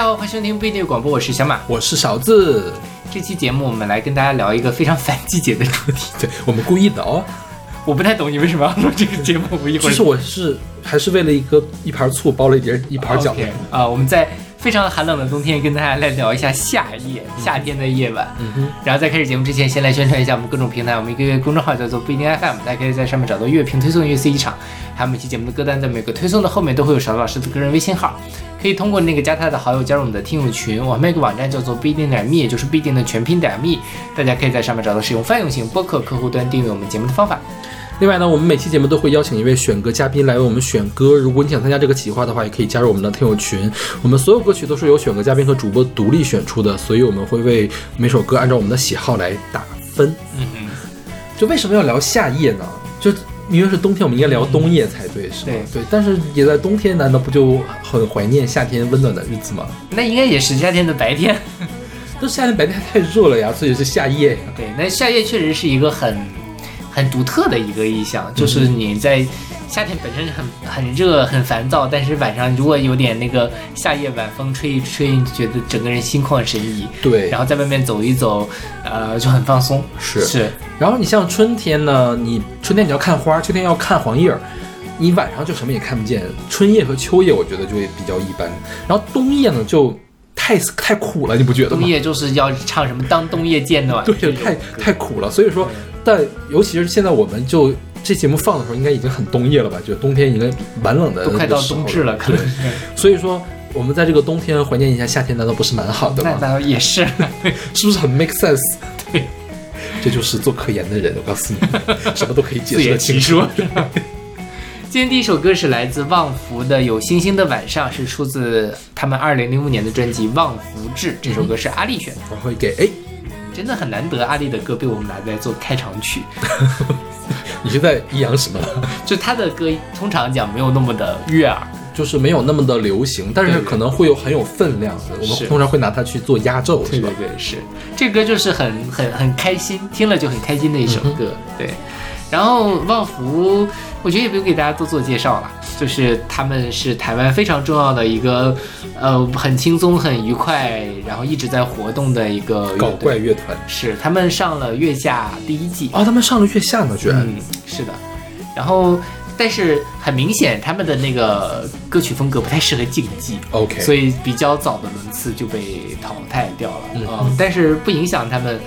好，欢迎收听不一定广播，我是小马。我是勺子，这期节目我们来跟大家聊一个非常反季节的主题。对我们故意的哦。我不太懂你为什么要录这个节目，我一会儿其实我是还是为了一个一盘醋包了一碟一盘饺子啊，我们在非常寒冷的冬天跟大家来聊一下夏夜，夏天的夜晚。嗯哼，然后在开始节目之前，先来宣传一下我们各种平台。我们一个公众号叫做不一定 FM，大家可以在上面找到乐评推送、乐 C 一场，还有每期节目的歌单，在每个推送的后面都会有勺子老师的个人微信号，可以通过那个加他的好友加入我们的听友群。我们有个网站叫做不一定点 me，也就是不一定的全拼点 me，大家可以在上面找到使用泛用型播客客户端订阅我们节目的方法。另外呢，我们每期节目都会邀请一位选歌嘉宾来为我们选歌。如果你想参加这个企划的话，也可以加入我们的听友群。我们所有歌曲都是由选歌嘉宾和主播独立选出的，所以我们会为每首歌按照我们的喜好来打分。嗯嗯，就为什么要聊夏夜呢？就明明是冬天，我们应该聊冬夜才对，是吗？对对，但是也在冬天，难道不就很怀念夏天温暖的日子吗？那应该也是夏天的白天。都夏天白天太热了呀，所以是夏夜呀。对，那夏夜确实是一个很很独特的一个意象，就是你在夏天本身很很热很烦躁，但是晚上如果有点那个夏夜晚风吹一吹，你就觉得整个人心旷神怡。对，然后在外面走一走，呃，就很放松。是是，然后你像春天呢，你春天你要看花，秋天要看黄叶儿，你晚上就什么也看不见。春夜和秋夜我觉得就会比较一般，然后冬夜呢就太太苦了，你不觉得吗？冬夜就是要唱什么“当冬夜渐暖”这对，太太苦了。所以说，但尤其是现在我们就这节目放的时候，应该已经很冬夜了吧？就冬天应该蛮冷的，都快到冬至了，可能是。所以说，我们在这个冬天怀念一下夏天，难道不是蛮好的吗？那倒也是，是不是很 make sense？对，这就是做科研的人，我告诉你，什么都可以解释得清楚。今天第一首歌是来自旺福的《有星星的晚上》，是出自他们二零零五年的专辑《旺福志》。这首歌是阿丽选的，我会给哎，真的很难得，阿丽的歌被我们拿来做开场曲。你是在抑扬什么？就他的歌通常讲没有那么的悦耳，就是没有那么的流行，但是可能会有很有分量的。我们通常会拿它去做压轴，是吧？对，是这歌就是很很很开心，听了就很开心的一首嗯歌。对，然后旺福，我觉得也不用给大家多做介绍了，就是他们是台湾非常重要的一个，呃，很轻松、很愉快，然后一直在活动的一个搞怪乐团是他们上了月下第一季，啊，他们上了月下呢，居然。嗯，是的，然后。但是很明显，他们的那个歌曲风格不太适合竞技，OK，所以比较早的轮次就被淘汰掉了。嗯嗯，但是不影响他们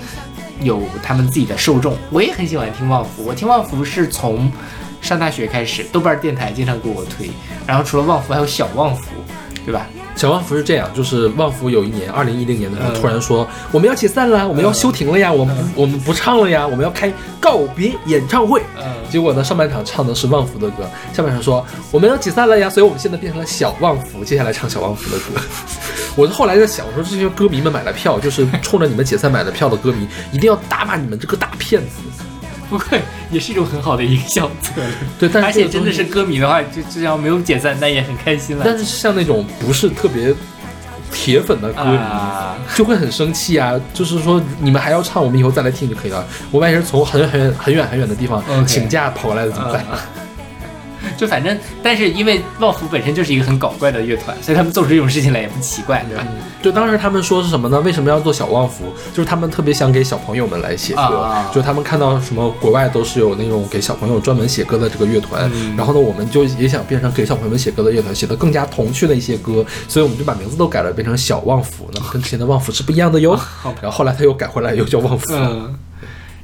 有他们自己的受众。我也很喜欢听旺福，我听旺福是从上大学开始，豆瓣电台经常给我推。然后除了旺福，还有小旺福，对吧？小旺福是这样，就是旺福有一年，二零一零年的时候，嗯突然说我们要解散了，我们要休停了呀，我们我们不唱了呀，我们要开告别演唱会。嗯，结果呢，上半场唱的是旺福的歌，下半场说我们要解散了呀，所以我们现在变成了小旺福，接下来唱小旺福的歌。我是后来在想，我说这些歌迷们买了票，就是冲着你们解散买了票的歌迷，一定要打骂你们这个大骗子。不会也是一种很好的营销策略。对，但是而且真的是歌迷的话，就就要没有解散，但也很开心了。但是像那种不是特别铁粉的歌迷，啊，就会很生气啊。就是说你们还要唱，我们以后再来听就可以了。我万一是从很远很远很远很远的地方请假跑过来的怎么办？嗯就反正，但是因为旺福本身就是一个很搞怪的乐团，所以他们做出这种事情来也不奇怪，对吧？就当时他们说是什么呢？为什么要做小旺福？就是他们特别想给小朋友们来写歌，啊就他们看到什么国外都是有那种给小朋友专门写歌的这个乐团，嗯然后呢，我们就也想变成给小朋友们写歌的乐团，写的更加童趣的一些歌，所以我们就把名字都改了，变成小旺福，那么跟之前的旺福是不一样的哟。然后后来他又改回来，又叫旺福。嗯。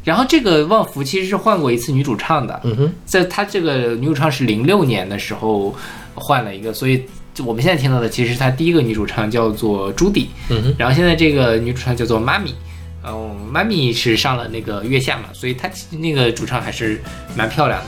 然后这个旺福其实是换过一次女主唱的，嗯哼，在她这个女主唱是零六年的时候换了一个，所以就我们现在听到的其实是她第一个女主唱叫做朱迪，嗯哼，然后现在这个女主唱叫做妈咪，嗯，妈咪是上了那个月下嘛，所以她那个主唱还是蛮漂亮的，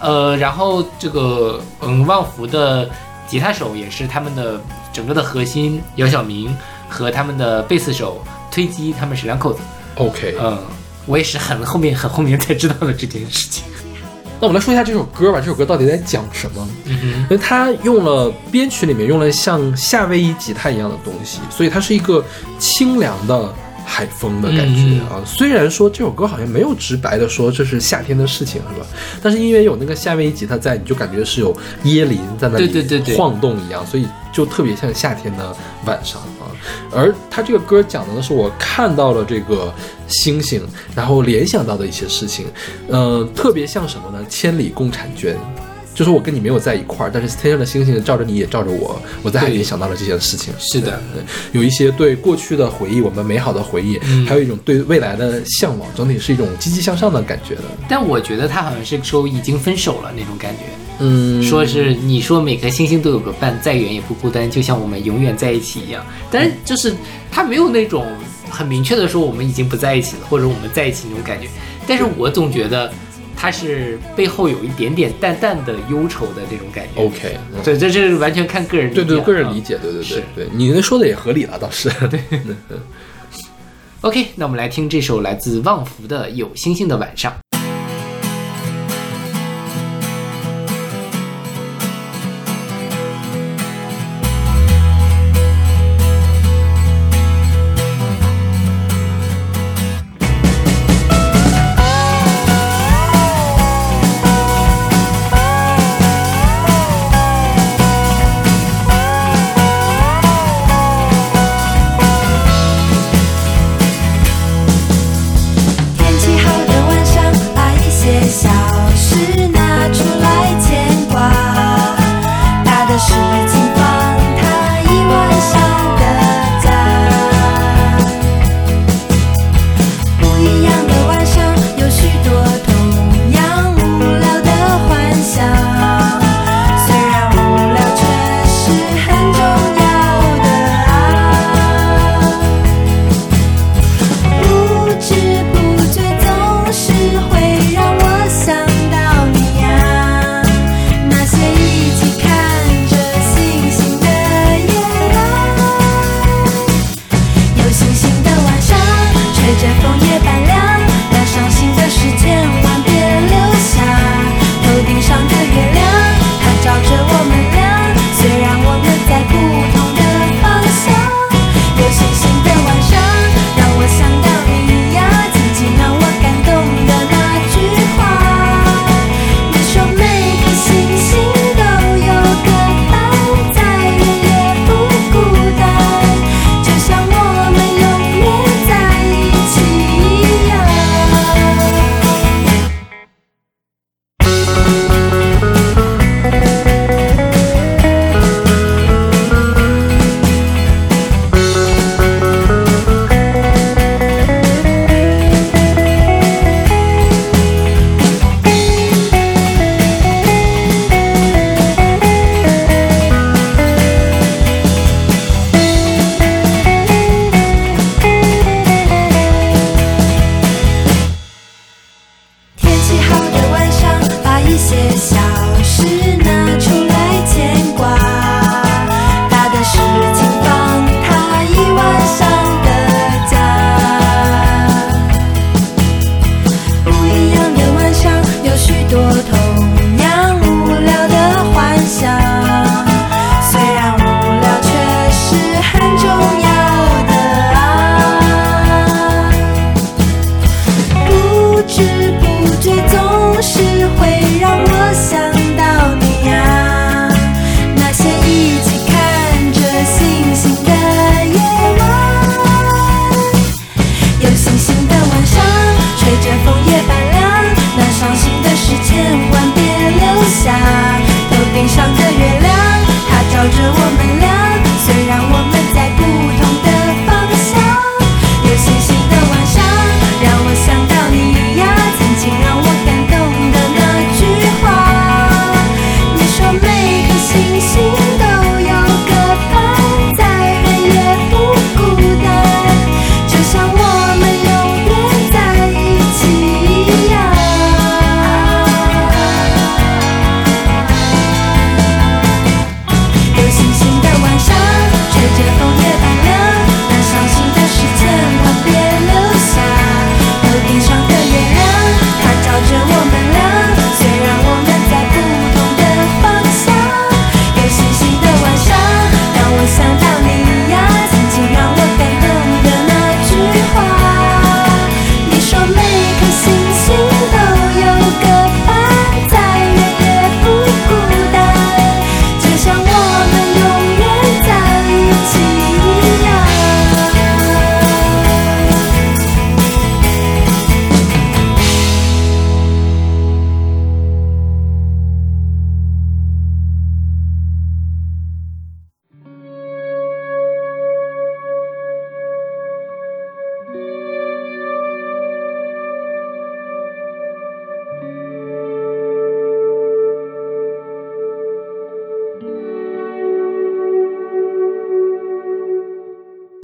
呃，然后这个嗯旺福的吉他手也是他们的整个的核心姚晓明和他们的贝斯手推机他们是两口子，OK，嗯，我也是很后面很后面才知道的这件事情，那我们来说一下这首歌吧。这首歌到底在讲什么？嗯哼，因为它用了编曲里面用了像夏威夷吉他一样的东西，所以它是一个清凉的海风的感觉嗯啊。虽然说这首歌好像没有直白的说这是夏天的事情，是吧？但是因为有那个夏威夷吉他在，你就感觉是有椰林在那里对对对对晃动一样，所以就特别像夏天的晚上啊。而他这个歌讲的呢，是我看到了这个星星，然后联想到的一些事情，嗯、特别像什么呢？千里共婵娟。就是我跟你没有在一块儿，但是天上的星星照着你也照着我，我在海边对想到了这件事情。是的，有一些对过去的回忆，我们美好的回忆，嗯还有一种对未来的向往，整体是一种积极向上的感觉的。但我觉得他好像是说已经分手了那种感觉，嗯说是你说每颗星星都有个伴，再远也不孤单，就像我们永远在一起一样。但是就是他没有那种很明确的说我们已经不在一起了，或者我们在一起那种感觉。但是我总觉得他是背后有一点点淡淡的忧愁的这种感觉。OK，嗯对，这这是完全看个人理解对对，个人啊理解，对对对对，你那说的也合理了，倒是。对，OK，那我们来听这首来自旺福的《有星星的晚上》。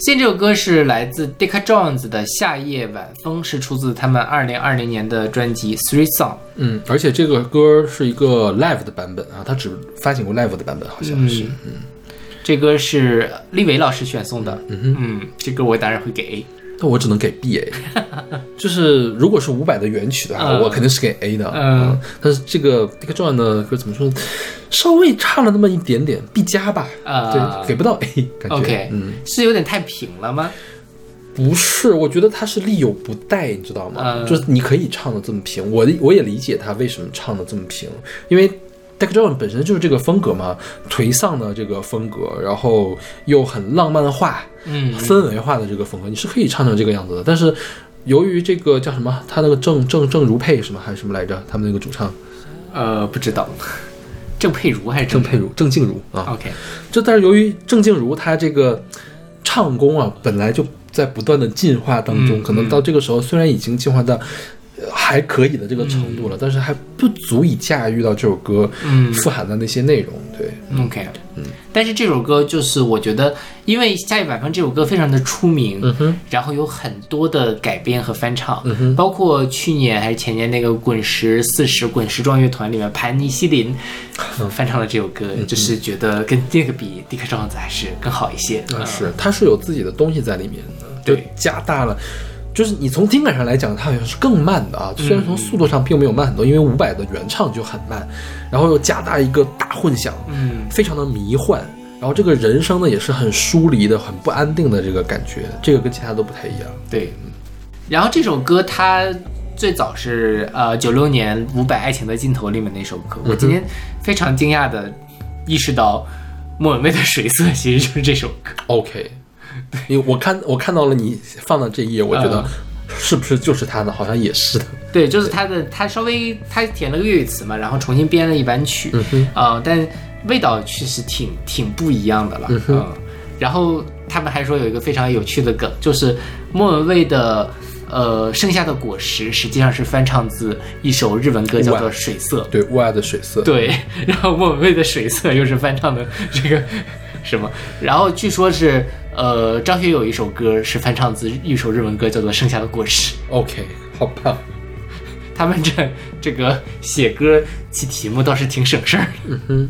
现在这首歌是来自 Decca Jones 的《夏夜晚风》，是出自他们二零二零年的专辑《Three Song》。嗯，而且这个歌是一个 live 的版本啊，他只发行过 live 的版本，好像是。嗯这歌是立伟老师选送的。嗯嗯，这歌我当然会给 A。那我只能给 B A，就是如果是伍佰的原曲的话，嗯我肯定是给 A 的。嗯但是这个 Dick John 的歌怎么说，稍微差了那么一点点，B 加吧。啊对，给不到 A，感觉。OK，嗯，是有点太平了吗？不是，我觉得他是力有不逮，你知道吗？嗯就是你可以唱的这么平，我我也理解他为什么唱的这么平，因为 Deck John 本身就是这个风格嘛，颓丧的这个风格，然后又很浪漫化、嗯氛围化的这个风格，你是可以唱成这个样子的。但是由于这个叫什么，他那个郑郑郑如佩什么还是什么来着，他们那个主唱呃，不知道，郑佩如还是郑佩如、郑静茹啊，？OK，这但是由于郑静茹她这个唱功啊，本来就在不断的进化当中，嗯可能到这个时候虽然已经进化到呃还可以的这个程度了，但是还不足以驾驭到这首歌嗯。富含的那些内容。对，OK，嗯，但是这首歌就是我觉得，因为《夏夜晚风》这首歌非常的出名，嗯哼，然后有很多的改编和翻唱，嗯哼。包括去年还是前年那个滚石四十滚石壮乐团里面盘尼西林嗯。翻唱了这首歌，就是觉得跟那个比迪克庄子还是更好一些。那嗯是它是有自己的东西在里面的，就加大了。就是你从听感上来讲，它好像是更慢的啊，虽然从速度上并没有慢很多，因为伍佰的原唱就很慢，然后又加大一个大混响，嗯，非常的迷幻，然后这个人声呢也是很疏离的、很不安定的这个感觉，这个跟其他都不太一样。对。然后这首歌它最早是呃九六年伍佰《爱情的尽头》里面那首歌，我今天非常惊讶的意识到莫文蔚的《水色》其实就是这首歌。OK，因为我看我看到了你放的这一页，我觉得是不是就是他的？好像也是的。对，就是他的，他稍微他填了个粤语词嘛，然后重新编了一版曲，嗯哼呃，但味道确实挺挺不一样的了，嗯哼然后他们还说有一个非常有趣的梗，就是莫文蔚的呃《盛夏的果实》实际上是翻唱自一首日文歌，叫做《水色》。对，雾爱的水色。，对，然后莫文蔚的《水色》又是翻唱的这个什么，然后据说是呃张学友一首歌是翻唱自一首日文歌，叫做《盛夏的果实》。OK，好棒。他们这这个写歌起题目倒是挺省事儿的。嗯哼，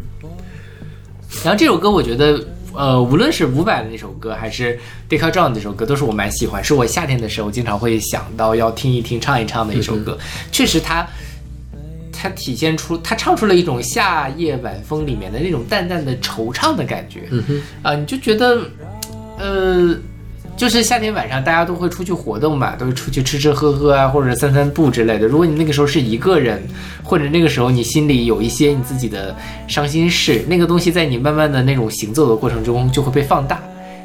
然后这首歌我觉得，呃，无论是伍佰的那首歌，还是 Decca John 那首歌，都是我蛮喜欢，是我夏天的时候经常会想到要听一听、唱一唱的一首歌。确实它，它体现出它唱出了一种夏夜晚风里面的那种淡淡的惆怅的感觉。嗯哼，啊、你就觉得，呃，就是夏天晚上大家都会出去活动嘛，都会出去吃吃喝喝啊，或者散散步之类的。如果你那个时候是一个人，或者那个时候你心里有一些你自己的伤心事，那个东西在你慢慢的那种行走的过程中就会被放大。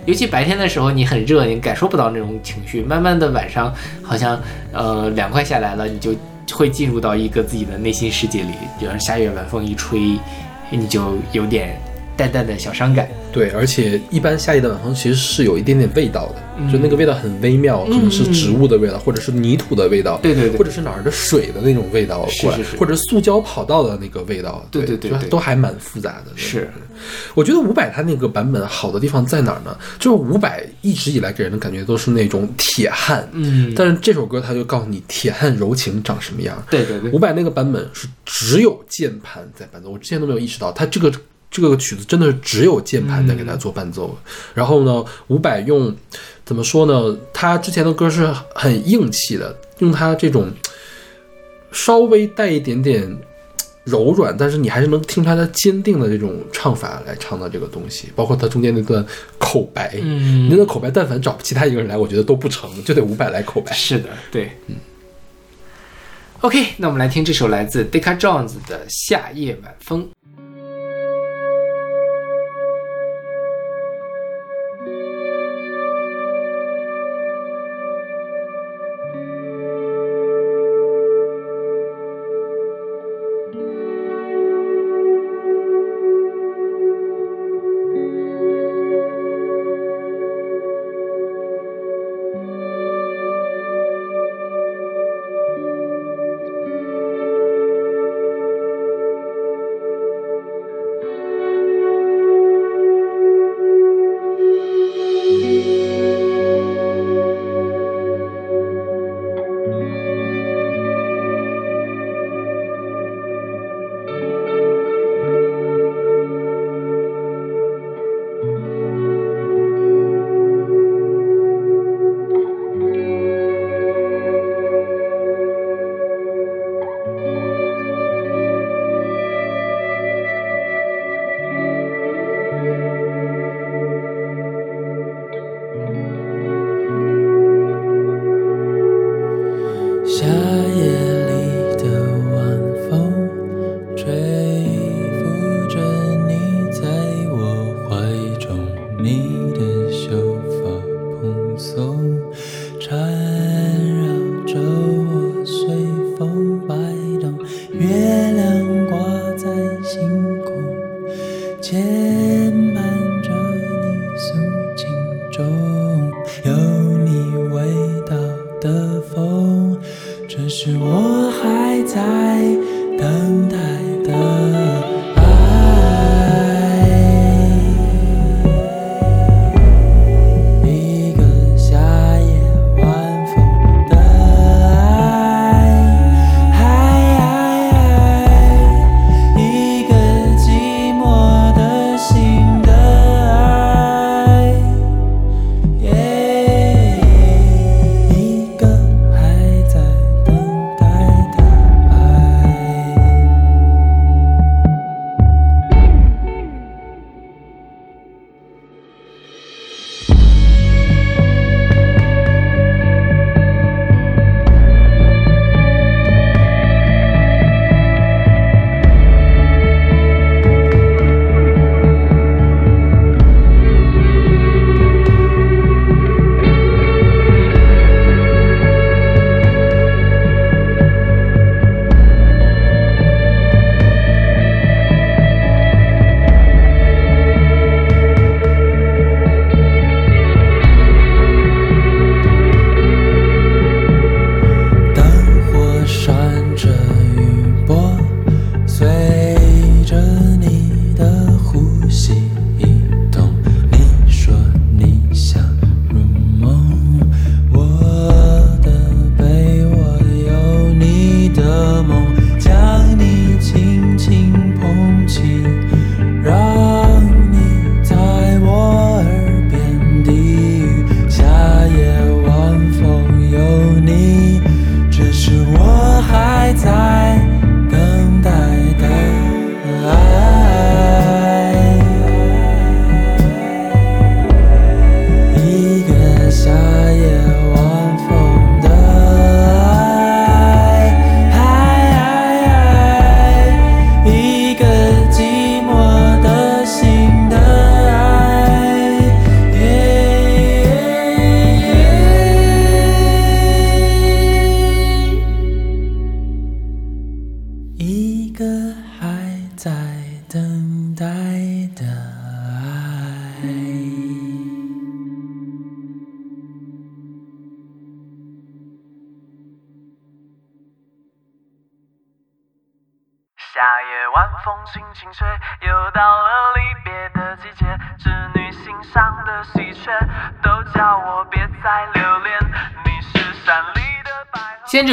尤其白天的时候你很热，你感受不到那种情绪，慢慢的晚上好像呃凉快下来了，你就会进入到一个自己的内心世界里，比方夏夜晚风一吹，你就有点淡淡的小伤感。对，而且一般夏夜的晚风其实是有一点点味道的，嗯。就那个味道很微妙，可能是植物的味道，或者是泥土的味道，对对对或者是哪儿的水的那种味道过来，是是是。或者塑胶跑道的那个味道，对对对对对。都还蛮复杂的。是，我觉得伍佰他那个版本好的地方在哪儿呢？就是伍佰一直以来给人的感觉都是那种铁汉，嗯，但是这首歌他就告诉你铁汉柔情长什么样。对对对。伍佰那个版本是只有键盘在伴奏，我之前都没有意识到，他这个这个曲子真的是只有键盘在给他做伴奏。然后呢，伍佰用怎么说呢？他之前的歌是很硬气的，用他这种稍微带一点点柔软，但是你还是能听出来他坚定的这种唱法来唱的这个东西，包括他中间那段口白。嗯那个口白，但凡找其他一个人来，我觉得都不成，就得伍佰来口白。是的，对，嗯。OK，那我们来听这首来自 Decca Jones 的《夏夜晚风》。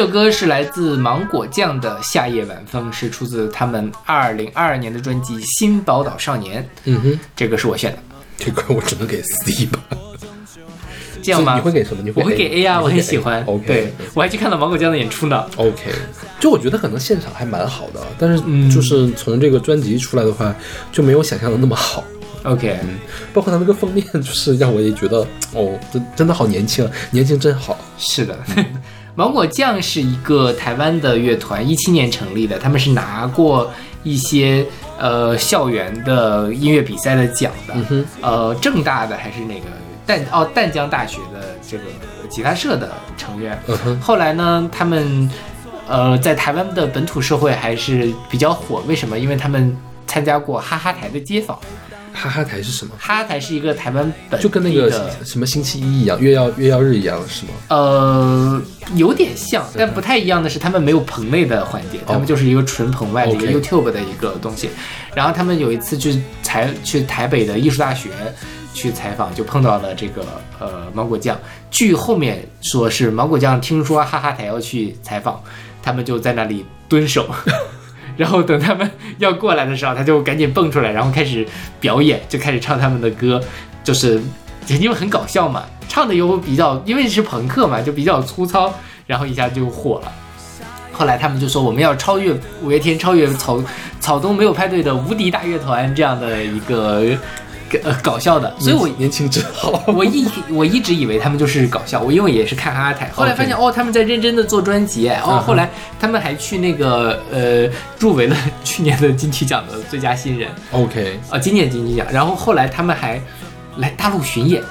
首歌是来自芒果酱的《夏夜晚风》，是出自他们二零二二年的专辑《新宝岛少年》。嗯哼，这个是我选的，这歌我只能给 C 吧。这样吗？你会给什么？你会我会给 A 啊，我很喜欢。OK，对我还去看了芒果酱的演出呢。OK，就我觉得可能现场还蛮好的，但是嗯就是从这个专辑出来的话，就没有想象的那么好。OK，包括他那个封面，就是让我也觉得，哦，真真的好年轻，啊，年轻真好。是的，芒果酱是一个台湾的乐团，一七年成立的，他们是拿过一些呃校园的音乐比赛的奖的，嗯，呃，正大的还是那个淡哦淡江大学的这个吉他社的成员。嗯，后来呢，他们呃在台湾的本土社会还是比较火，为什么？因为他们参加过哈哈台的街访，哈哈台是什么？哈哈台是一个台湾本就跟那个什么星期一一样，月曜月曜日一样，是吗？呃，有点像，但不太一样的是，他们没有棚内的环节，他们就是一个纯棚外的一个 YouTube 的一个东西。然后他们有一次去台去台北的艺术大学去采访，就碰到了这个呃芒果酱。据后面说是芒果酱听说哈哈台要去采访，他们就在那里蹲守。然后等他们 要过来的时候，他就赶紧蹦出来，然后开始表演，就开始唱他们的歌，就是因为很搞笑嘛，唱的又比较，因为是朋克嘛，就比较粗糙，然后一下就火了。后来他们就说我们要超越五月天，超越草草东没有派对的无敌大乐团这样的一个呃搞笑的，所以我年轻真好。我一我一直以为他们就是搞笑，我因为也是看哈哈台，后来发现哦他们在认真的做专辑，哎哦后来他们还去那个呃入围了 去年的金曲奖的最佳新人。OK，啊、今年金曲奖，然后后来他们还来大陆巡演，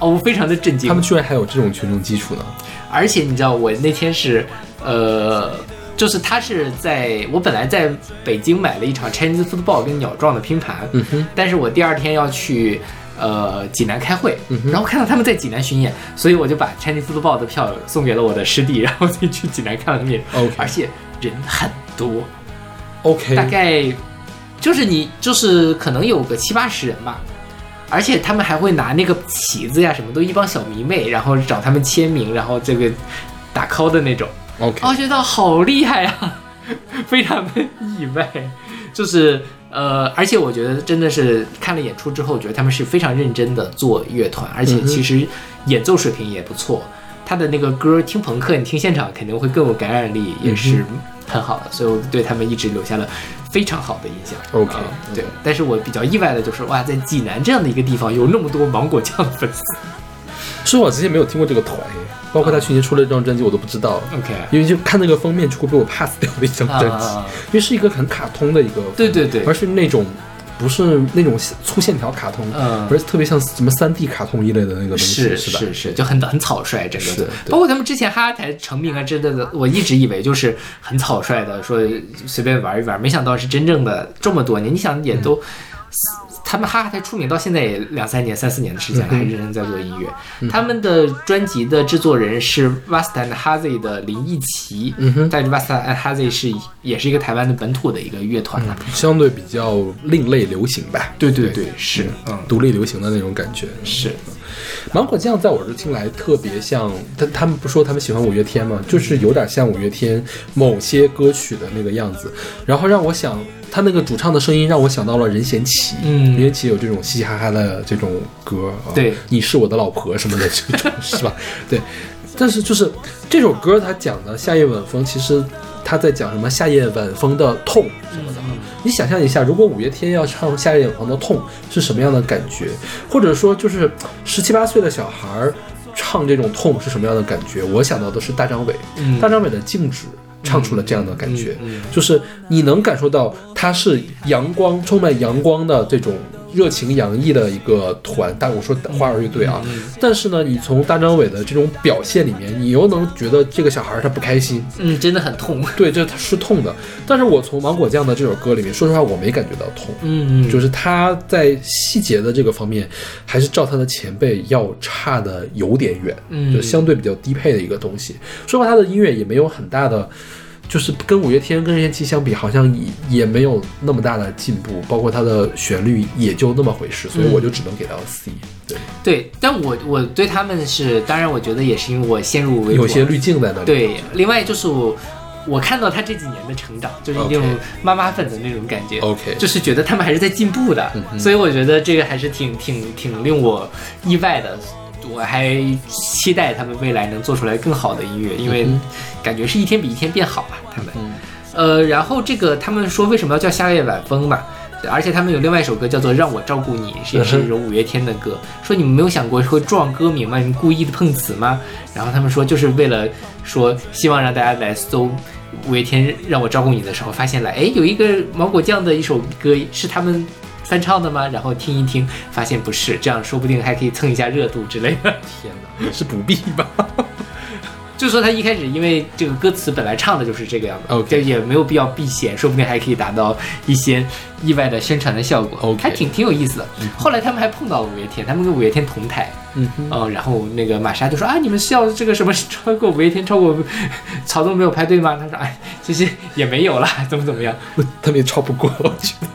哦我非常的震惊，他们居然还有这种群众基础呢。而且你知道，我那天是，呃，就是他是在我本来在北京买了一场 Chinese football 跟鸟撞的拼盘，嗯哼，但是我第二天要去呃济南开会，然后看到他们在济南巡演，所以我就把 Chinese Football 的票送给了我的师弟，然后就去济南看了个面。而且人很多，OK，大概就是你就是可能有个七八十人吧，而且他们还会拿那个旗子呀什么，都一帮小迷妹，然后找他们签名，然后这个打 call 的那种，OK，我觉得好厉害啊，非常的意外，就是呃，而且我觉得真的是看了演出之后，觉得他们是非常认真的做乐团，而且其实演奏水平也不错。他的那个歌听朋克，你听现场肯定会更有感染力，也是很好的，所以我对他们一直留下了非常好的印象。OK，啊对，但是我比较意外的就是，哇，在济南这样的一个地方有那么多芒果酱的粉丝。说实话，之前没有听过这个团，包括他去年出了这张专辑，我都不知道。OK，因为就看那个封面就会被我 pass 掉的一张专辑，啊因为是一个很卡通的一个，对对对而是那种不是那种粗线条卡通，嗯而是特别像什么三 D 卡通一类的那个东西，是是吧？是是，就很很草率，整个是包括他们之前哈哈台成名啊，真的的，我一直以为就是很草率的，说随便玩一玩，没想到是真正的这么多年。你想也都。他们哈哈台出名到现在也两三年、三四年的时间了，还认真在做音乐。他们的专辑的制作人是 Vast and Hazy 的林奕奇，嗯哼但是 Vast and Hazy 是也是一个台湾的本土的一个乐团了。相对比较另类流行吧，对对对，是，嗯，独立流行的那种感觉。是，芒果酱在我这听来特别像，他他们不说他们喜欢五月天吗？就是有点像五月天某些歌曲的那个样子，然后让我想，他那个主唱的声音让我想到了任贤齐，嗯任贤齐有这种嘻嘻哈哈的这种歌，啊、对你是我的老婆什么的这种是吧？对，但是就是这首歌他讲的夏夜晚风，其实他在讲什么夏夜晚风的痛什么的啊。你想象一下，如果五月天要唱《夏夜晚风的痛》是什么样的感觉？或者说，就是十七八岁的小孩儿唱这种痛是什么样的感觉？我想到的是大张伟，嗯大张伟的静止唱出了这样的感觉，就是你能感受到它是阳光，充满阳光的这种热情洋溢的一个团。但我说花儿乐队啊，但是呢，你从大张伟的这种表现里面，你又能觉得这个小孩儿他不开心，嗯，真的很痛，对，这他是痛的。但是我从芒果酱的这首歌里面，说实话，我没感觉到痛。嗯，就是他在细节的这个方面，还是照他的前辈要差的有点远，嗯就相对比较低配的一个东西。说实话，他的音乐也没有很大的，就是跟五月天、跟任贤齐相比，好像也也没有那么大的进步，包括他的旋律也就那么回事，所以我就只能给到 C。对，对，但我我对他们是，当然我觉得也是因为我先入为主，有些滤镜在那里。对，另外就是我我看到他这几年的成长，就是那种妈妈粉的那种感觉 OK 就是觉得他们还是在进步的，所以我觉得这个还是挺挺挺令我意外的。我还期待他们未来能做出来更好的音乐，因为感觉是一天比一天变好吧。他们，呃，然后这个他们说为什么要叫夏夜晚风嘛？而且他们有另外一首歌叫做《让我照顾你》，也是一首五月天的歌。说你们没有想过会撞歌名吗？你们故意的碰瓷吗？然后他们说就是为了说希望让大家来搜五月天《让我照顾你》的时候，发现了哎有一个芒果酱的一首歌是他们翻唱的吗？然后听一听，发现不是，这样说不定还可以蹭一下热度之类的。天哪，也是不必吧？就说他一开始因为这个歌词本来唱的就是这个样子 OK 就也没有必要避嫌，说不定还可以达到一些意外的宣传的效果 OK 还挺挺有意思的。后来他们还碰到了五月天，他们跟五月天同台，嗯哼，嗯，然后那个玛莎就说啊，你们是要这个什么超过五月天，超过 曹总没有排队吗？他说哎，其实也没有啦，怎么怎么样，他们也超不过，我觉得。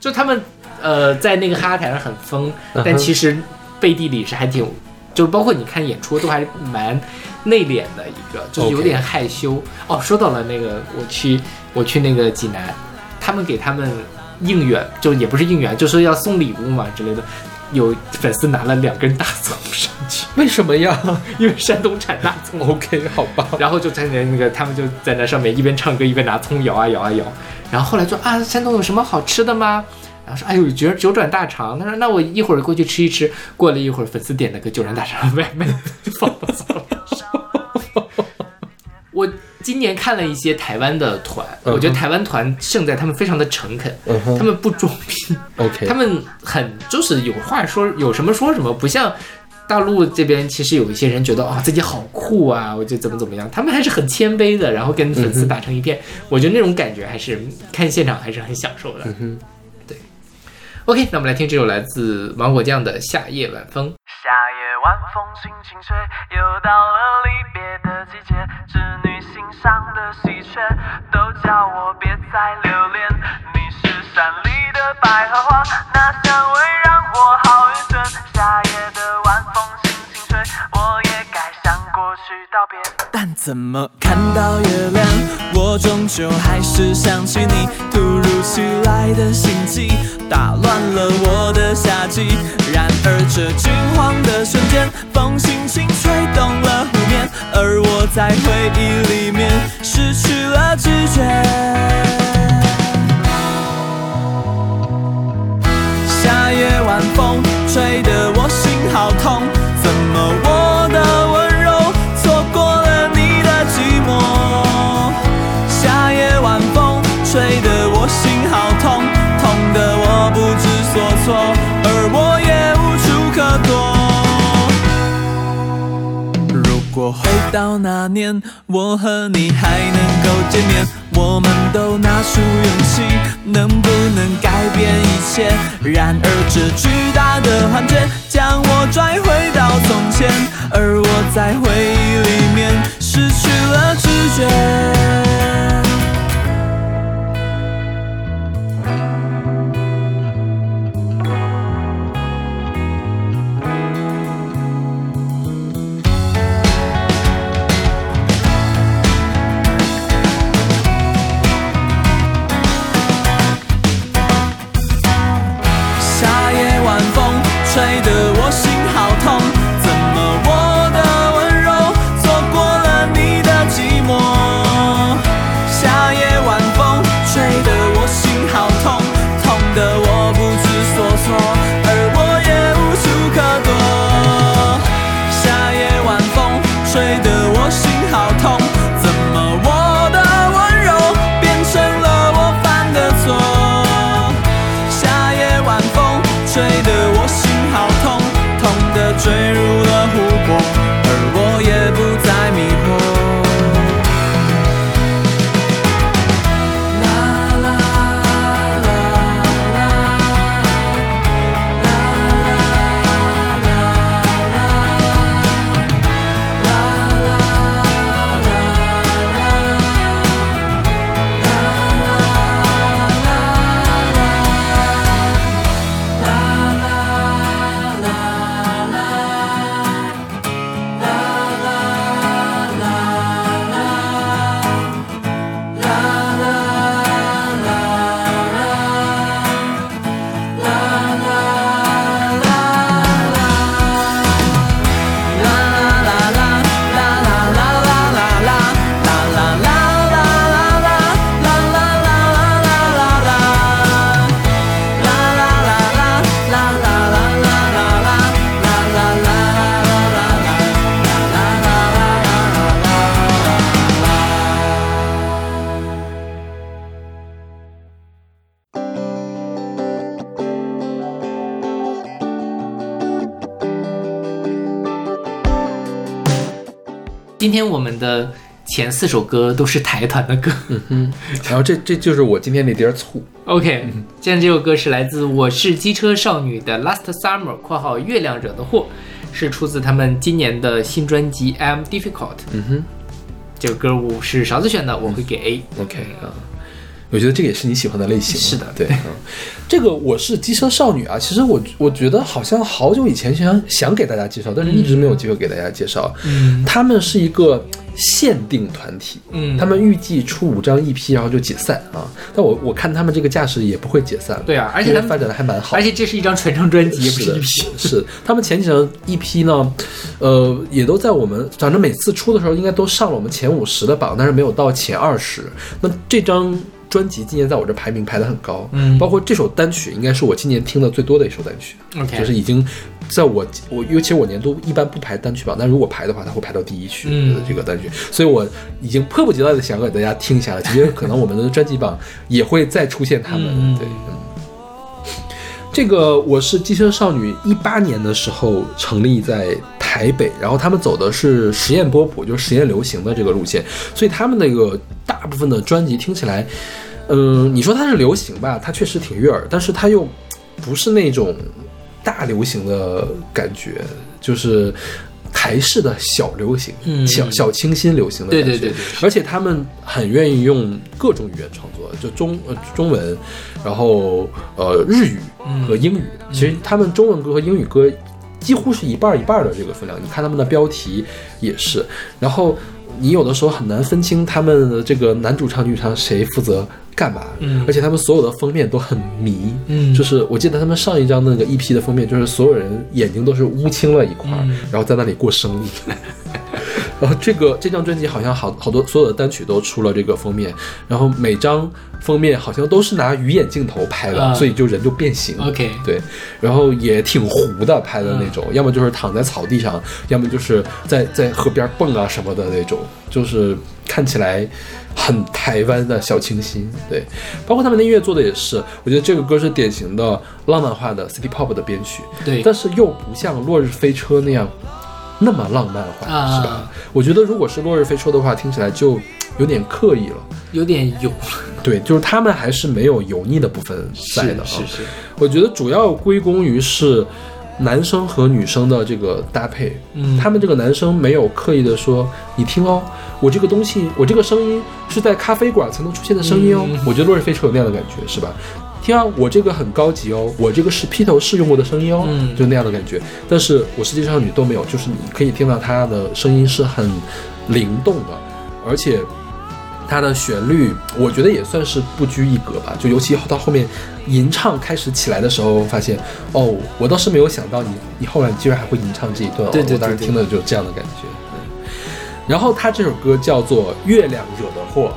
就他们呃在那个哈哈台上很疯，但其实背地里是还挺，就是包括你看演出都还蛮内敛的一个，就是有点害羞。哦，说到了那个，我去我去那个济南，他们给他们应援，就也不是应援，就说要送礼物嘛之类的。有粉丝拿了两根大葱上去，为什么呀 因为山东产大葱。？OK，好吧。然后就在那那个他们就在那上面一边唱歌一边拿葱摇啊摇啊摇，然后后来说啊山东有什么好吃的吗？然后说哎呦九九转大肠，他说那我一会儿过去吃一吃。过了一会儿，粉丝点了个九转大肠外卖放到草莓上。我今年看了一些台湾的团，嗯我觉得台湾团胜在他们非常的诚恳，嗯他们不装逼，OK，他们很就是有话说，有什么说什么，不像大陆这边，其实有一些人觉得啊、自己好酷啊，我就怎么怎么样，他们还是很谦卑的，然后跟粉丝打成一片，我觉得那种感觉还是看现场还是很享受的。嗯哼，OK，那我们来听这首来自芒果酱的《夏夜晚风》。夏夜晚风轻轻吹，又到了离别的季节。织女心上的喜鹊，都叫我别再留恋。你是山里的百合花，那香味让我好晕眩。夏夜的晚风轻轻吹，我也该向过去道别。怎么看到月亮，我终究还是想起你突如其来的心悸，打乱了我的夏季。然而这惊慌的瞬间，风轻轻吹动了湖面，而我在回忆里面失去了知觉。夏夜晚风吹得我心好痛，怎么我而我也无处可躲。如果回到那年，我和你还能够见面，我们都拿出勇气，能不能改变一切？然而这巨大的幻觉将我拽回到从前，而我在回忆里面失去了知觉。们的前四首歌都是台团的歌。嗯哼然后这这就是我今天那碟醋，OK，现在这首歌是来自《我是机车少女》的《Last Summer》（括号月亮惹的祸），是出自他们今年的新专辑《I'm Difficult》。嗯哼这个歌我是勺子选的，我会给 A。，OK 啊。我觉得这个也是你喜欢的类型，是的对，嗯，这个我是机车少女啊。其实我我觉得好像好久以前想想给大家介绍，但是一直没有机会给大家介绍。嗯他们是一个限定团体，嗯他们预计出五张 EP 然后就解散啊。但我我看他们这个架势也不会解散，对啊而且他们发展的还蛮好，而且这是一张全张专辑，也不是 EP。是他们前几张 EP 呢，呃，也都在我们反正每次出的时候应该都上了我们前五十的榜，但是没有到前二十。那这张专辑今年在我这排名排得很高，嗯。包括这首单曲应该是我今年听的最多的一首单曲。OK 就是已经在我我尤其我年度一般不排单曲榜，但如果排的话，它会排到第一区嗯。的这个单曲，所以我已经迫不及待的想给大家听一下了。其实可能我们的专辑榜也会再出现他们，嗯。对。嗯。这个我是机车少女，一八年的时候成立在台北，然后他们走的是实验波普，就是实验流行的这个路线，所以他们那个大部分的专辑听起来，嗯、你说它是流行吧，它确实挺悦耳，但是它又不是那种大流行的感觉，就是台式的小流行，嗯小小清新流行的感觉。对对对对而且他们很愿意用各种语言创作，就中呃中文，然后呃日语和英语。其实他们中文歌和英语歌几乎是一半儿一半儿的这个分量。你看他们的标题也是，然后你有的时候很难分清他们的这个男主唱、女主唱谁负责干嘛。嗯而且他们所有的封面都很迷。嗯就是我记得他们上一张那个 EP 的封面，就是所有人眼睛都是乌青了一块然后在那里过生日。然后这个这张专辑好像好好多所有的单曲都出了这个封面，然后每张封面好像都是拿鱼眼镜头拍的，啊所以就人就变形。OK 对，然后也挺糊的拍的那种，要么就是躺在草地上，要么就是在在河边蹦啊什么的那种，就是看起来很台湾的小清新。对，包括他们的音乐做的也是，我觉得这个歌是典型的浪漫化的 City Pop 的编曲，对但是又不像《落日飞车》那样那么浪漫化，啊是吧？我觉得如果是《落日飞车》的话，听起来就有点刻意了。有点油，对，就是他们还是没有油腻的部分在的啊。是是，我觉得主要归功于是男生和女生的这个搭配。嗯他们这个男生没有刻意的说，你听哦，我这个东西，我这个声音是在咖啡馆才能出现的声音哦。嗯我觉得落日飞车有那样的感觉，是吧？听啊，我这个很高级哦，我这个是披头士用过的声音哦，嗯就那样的感觉。但是我实际上你都没有，就是你可以听到它的声音是很灵动的，而且它的旋律，我觉得也算是不拘一格吧。就尤其到后面吟唱开始起来的时候，发现哦，我倒是没有想到你，你后来居然还会吟唱这一段、哦。对对我当时对对听的就这样的感觉。对然后他这首歌叫做《月亮惹的祸》，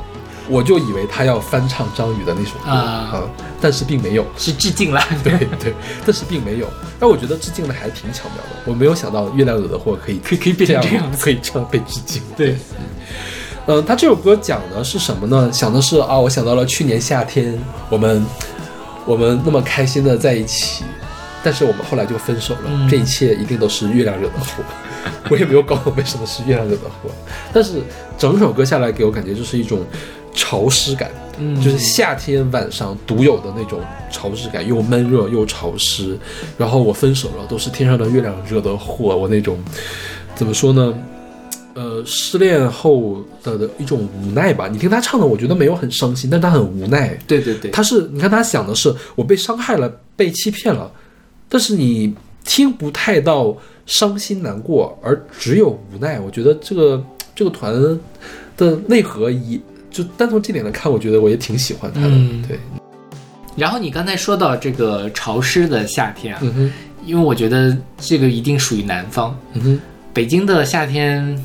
我就以为他要翻唱张宇的那首歌啊但是并没有。是致敬了。对对，但是并没有。但我觉得致敬的还挺巧妙的，我没有想到《月亮惹的祸》可以可以可以变这样成这样可以这样被致敬。对，嗯，他这首歌讲的是什么呢？想的是啊，我想到了去年夏天我们我们那么开心的在一起，但是我们后来就分手了，嗯这一切一定都是月亮惹的祸。我也没有搞懂为什么是月亮惹的祸，但是整首歌下来给我感觉就是一种潮湿感，嗯就是夏天晚上独有的那种潮湿感，又闷热又潮湿。然后我分手了，都是天上的月亮惹的祸。我那种怎么说呢？呃，失恋后的的一种无奈吧。你听他唱的，我觉得没有很伤心，但他很无奈。对对对，他是，你看他想的是我被伤害了，被欺骗了，但是你听不太到伤心难过，而只有无奈。我觉得这个这个团的内核也，就单从这点来看，我觉得我也挺喜欢他的。嗯对，然后你刚才说到这个潮湿的夏天啊，嗯，因为我觉得这个一定属于南方，嗯哼，北京的夏天。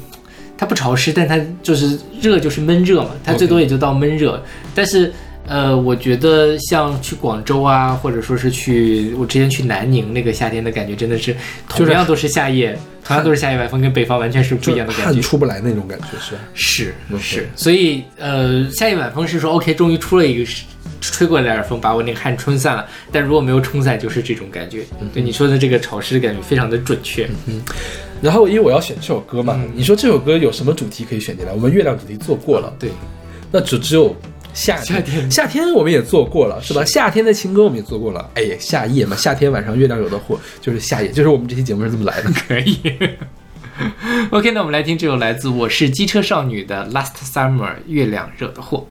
它不潮湿，但它就是热，就是闷热嘛。它最多也就到闷热。但是，呃，我觉得像去广州啊，或者说是去我之前去南宁那个夏天的感觉，真的是同样都是夏夜，同样都是夏夜晚风，跟北方完全是不一样的感觉。汗出不来那种感觉，是吧？是是，所以呃，夏夜晚风是说 OK，终于出了一个吹过来点风，把我那个汗冲散了。但如果没有冲散，就是这种感觉。对你说的这个潮湿的感觉非常的准确。嗯然后因为我要选这首歌嘛，你说这首歌有什么主题可以选进来？我们月亮主题做过了，对，那只只有夏天，夏天夏天我们也做过了，是吧？夏天的情歌我们也做过了。哎呀，夏夜嘛，夏天晚上月亮惹的祸就是夏夜，就是我们这期节目是这么来的。可以。OK，那我们来听这首来自我是机车少女的《Last Summer》月亮惹的祸。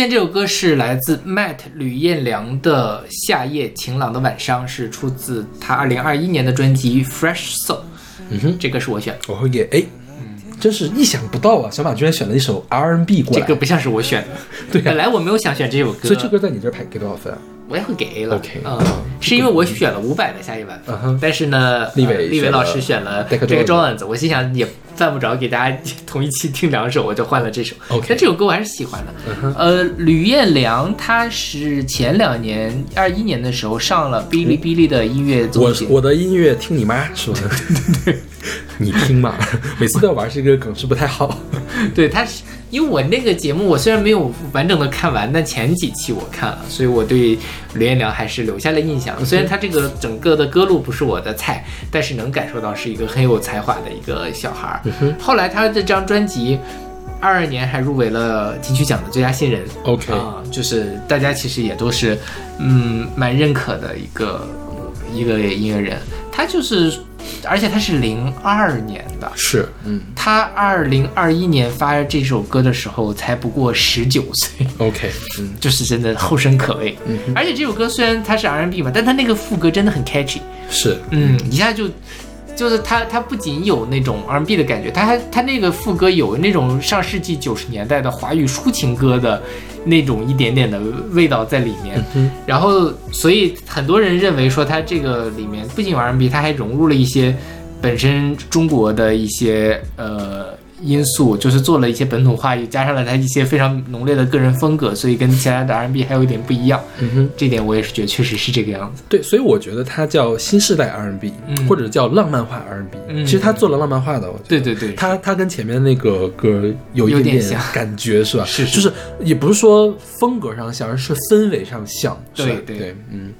现在这首歌是来自 Matt 吕彦良的《夏夜晴朗的晚上》，是出自他二零二一年的专辑《Fresh Soul》。嗯哼，这个是我选的，我会给 A。真是意想不到啊！小马居然选了一首 R&B 过来，这个不像是我选的。对啊本来我没有想选这首歌，所以这歌在你这儿排给多少分啊？我也会给 A 了。OK 嗯，是因为我选了伍佰的《夏夜晚风嗯》哼但是呢，立伟呃立伟老师选了这个 Jones，我心想也犯不着给大家同一期听两首，我就换了这首。OK 但这首歌我还是喜欢的。呃，吕彦良他是前两年二一年的时候上了哔哩哔哩的音乐综我艺，我的音乐听你妈说。对对对？你听嘛，每次都要玩这个梗是不太好。对，他是因为我那个节目，我虽然没有完整的看完，但前几期我看了，所以我对刘彦良还是留下了印象。虽然他这个整个的歌路不是我的菜，但是能感受到是一个很有才华的一个小孩儿。后来他的这张专辑。二二年还入围了金曲奖的最佳新人 OK 啊、就是大家其实也都是嗯蛮认可的一个一个音乐人，他就是，而且他是零二年的，是，嗯。他二零二一年发这首歌的时候才不过十九岁，，OK，嗯，就是真的后生可畏。嗯而且这首歌虽然它是 R&B 嘛，但它那个副歌真的很 catchy，是，嗯，一下就。就是它，它不仅有那种 R&B 的感觉，它还它那个副歌有那种上世纪九十年代的华语抒情歌的那种一点点的味道在里面。然后，所以很多人认为说它这个里面不仅有 R&B，它还融入了一些本身中国的一些呃因素，就是做了一些本土化，也加上了他一些非常浓烈的个人风格，所以跟其他的 R&B 还有一点不一样。嗯哼，这点我也是觉得确实是这个样子。对，所以我觉得它叫新时代 R&B，、嗯或者叫浪漫化 R&B、嗯其实他做了浪漫化的，我觉得对对对，他他跟前面那个歌有一点像感觉，是吧？是是就是也不是说风格上像，而是氛围上像。对对对，嗯。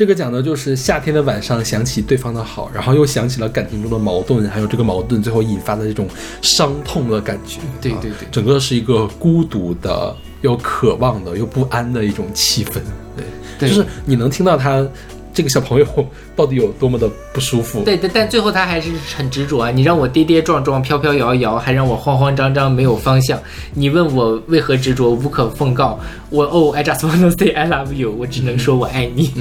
这个讲的就是夏天的晚上想起对方的好，然后又想起了感情中的矛盾，还有这个矛盾最后引发的这种伤痛的感觉。啊对对对整个是一个孤独的、又渴望的、又不安的一种气氛。对，对就是你能听到他这个小朋友到底有多么的不舒服。对，但但最后他还是很执着啊！你让我跌跌撞撞、飘飘摇摇，还让我慌慌张张、没有方向。你问我为何执着，无可奉告。我哦、i just wanna say I love you，我只能说我爱你。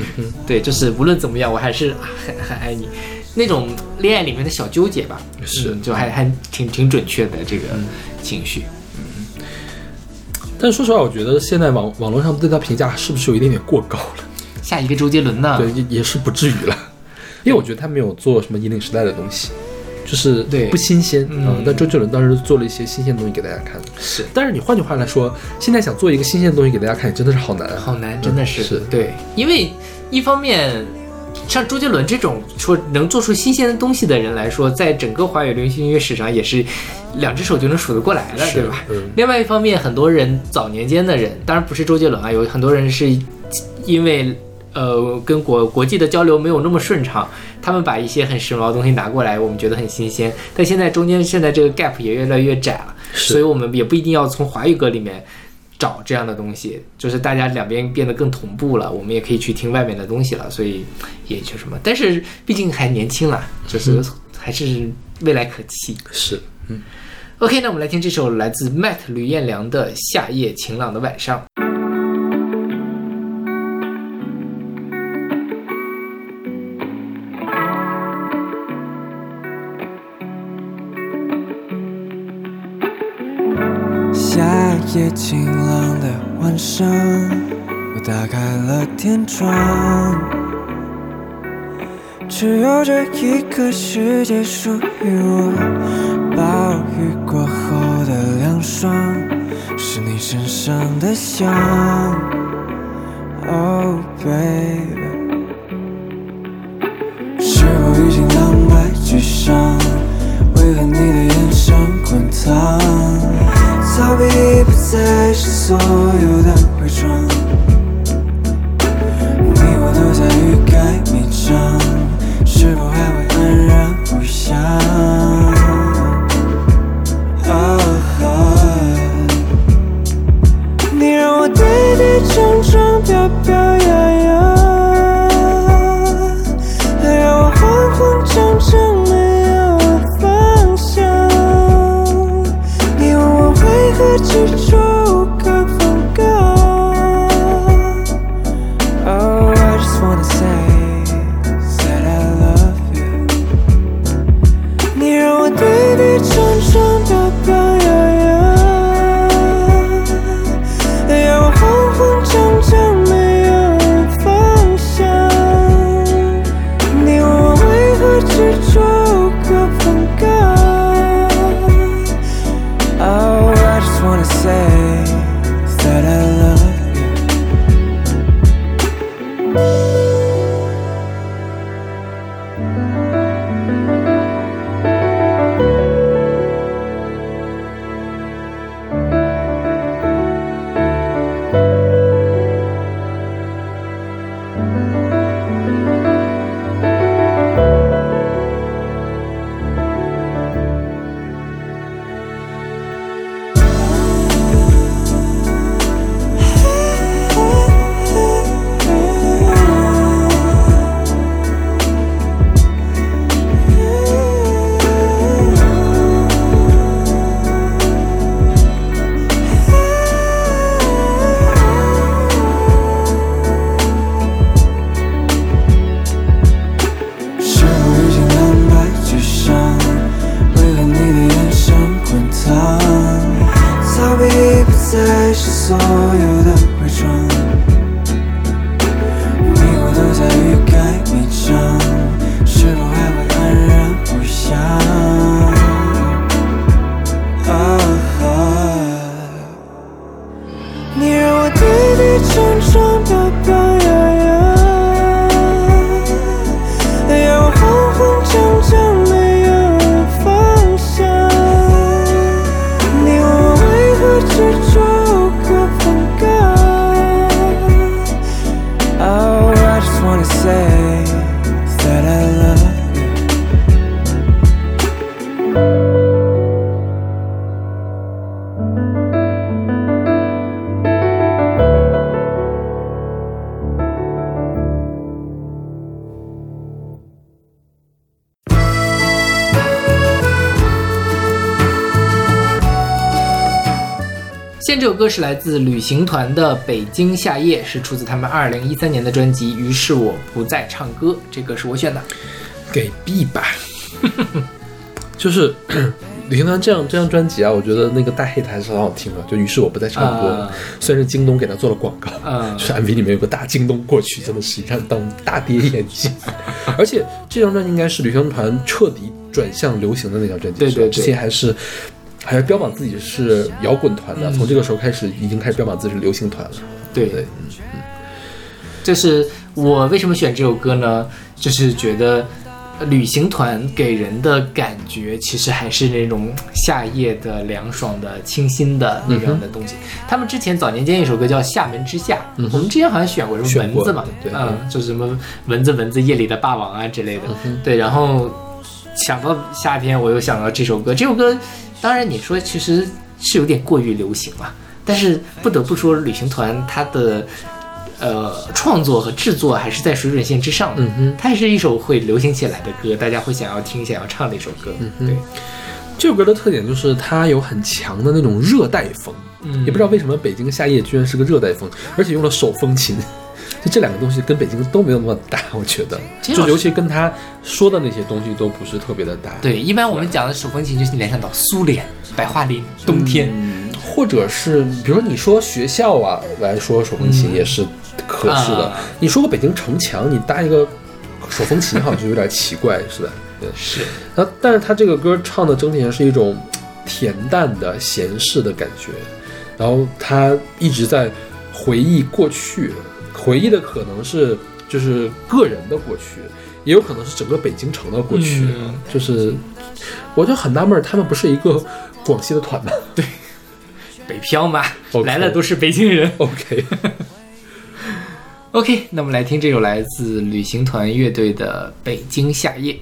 对，就是无论怎么样，我还是很很爱你。那种恋爱里面的小纠结吧，是嗯就还还挺挺准确的这个情绪。嗯但说实话，我觉得现在网网络上对他评价是不是有一点点过高了？下一个周杰伦呢？对，也也是不至于了，因为我觉得他没有做什么引领时代的东西，就是对不新鲜嗯啊。但周杰伦当时做了一些新鲜的东西给大家看。是但是你换句话来说，现在想做一个新鲜的东西给大家看，真的是好难啊。好难，真的是、嗯是对，因为一方面。像周杰伦这种说能做出新鲜的东西的人来说，在整个华语流行音乐史上也是两只手就能数得过来了，对吧？嗯另外一方面，很多人早年间的人，当然不是周杰伦啊，有很多人是因为呃跟国国际的交流没有那么顺畅，他们把一些很时髦的东西拿过来，我们觉得很新鲜。但现在中间现在这个 gap 也越来越窄了，所以我们也不一定要从华语歌里面找这样的东西，就是大家两边变得更同步了，我们也可以去听外面的东西了，所以也就什么。但是毕竟还年轻啦，就是还是未来可期。是，嗯 OK，那我们来听这首来自 Matt 吕彦良的《夏夜晴朗的晚上》。夜晴朗的晚上，我打开了天窗，只有这一个世界属于我。暴雨过后的凉爽，是你身上的香。Oh baby，是否已经两败俱伤？为何你的眼神滚烫？逃避不已不再歌是来自旅行团的《北京夏夜》，是出自他们二零一三年的专辑《于是我不再唱歌》，这个是我选的。给 B 吧。就是 旅行团这样这张专辑啊，我觉得那个大黑的还是很好听的。就于是我不再唱歌，啊虽然是京东给他做了广告，嗯 就是 MV 里面有个大京东过去，真的是让当大跌眼镜。而且这张专辑应该是旅行团彻底转向流行的那张专辑，对对对之前还是。还是标榜自己是摇滚团的，嗯从这个时候开始已经开始标榜自己是流行团了。对对，就是我为什么选这首歌呢？就是觉得呃旅行团给人的感觉其实还是那种夏夜的凉爽的、清新的那样的东西。他们之前早年间一首歌叫《厦门之夏》，我们之前好像选过什么蚊子嘛，对嗯，就是什么蚊子蚊子夜里的霸王啊之类的。对，然后想到夏天，我又想到这首歌。这首歌，当然你说其实是有点过于流行了，但是不得不说，旅行团它的呃创作和制作还是在水准线之上的。嗯哼，它也是一首会流行起来的歌，大家会想要听、想要唱的一首歌。嗯哼对，这首歌的特点就是它有很强的那种热带风，嗯也不知道为什么北京夏夜居然是个热带风，而且用了手风琴。就这两个东西跟北京都没有那么搭，我觉得，就尤其跟他说的那些东西都不是特别的搭。对，一般我们讲的手风琴就是联想到苏联、白桦林、冬天。嗯，或者是比如说你说学校啊来说手风琴也是合适的，啊你说个北京城墙，你搭一个手风琴好像就有点奇怪是吧。对，是，然后但是他这个歌唱的整体上是一种恬淡的闲适的感觉，然后他一直在回忆过去，回忆的可能是就是个人的过去，也有可能是整个北京城的过去，嗯就是我就很纳闷，他们不是一个广西的团吗 对北漂嘛 OK 来了都是北京人。OK，OK，那我们来听这首来自旅行团乐队的《北京夏夜》。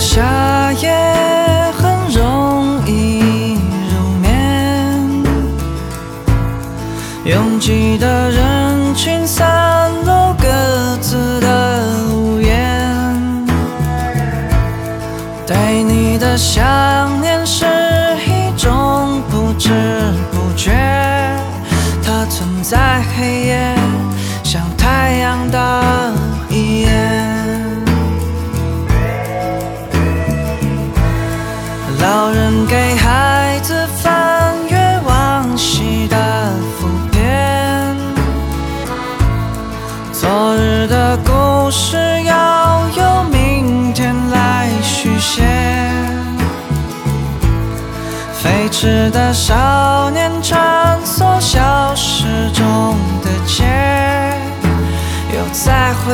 夏夜很容易入眠，拥挤的人群散落各自的屋檐，对你的想念是一种不知不觉，它存在黑夜，像太阳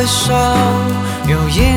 上有一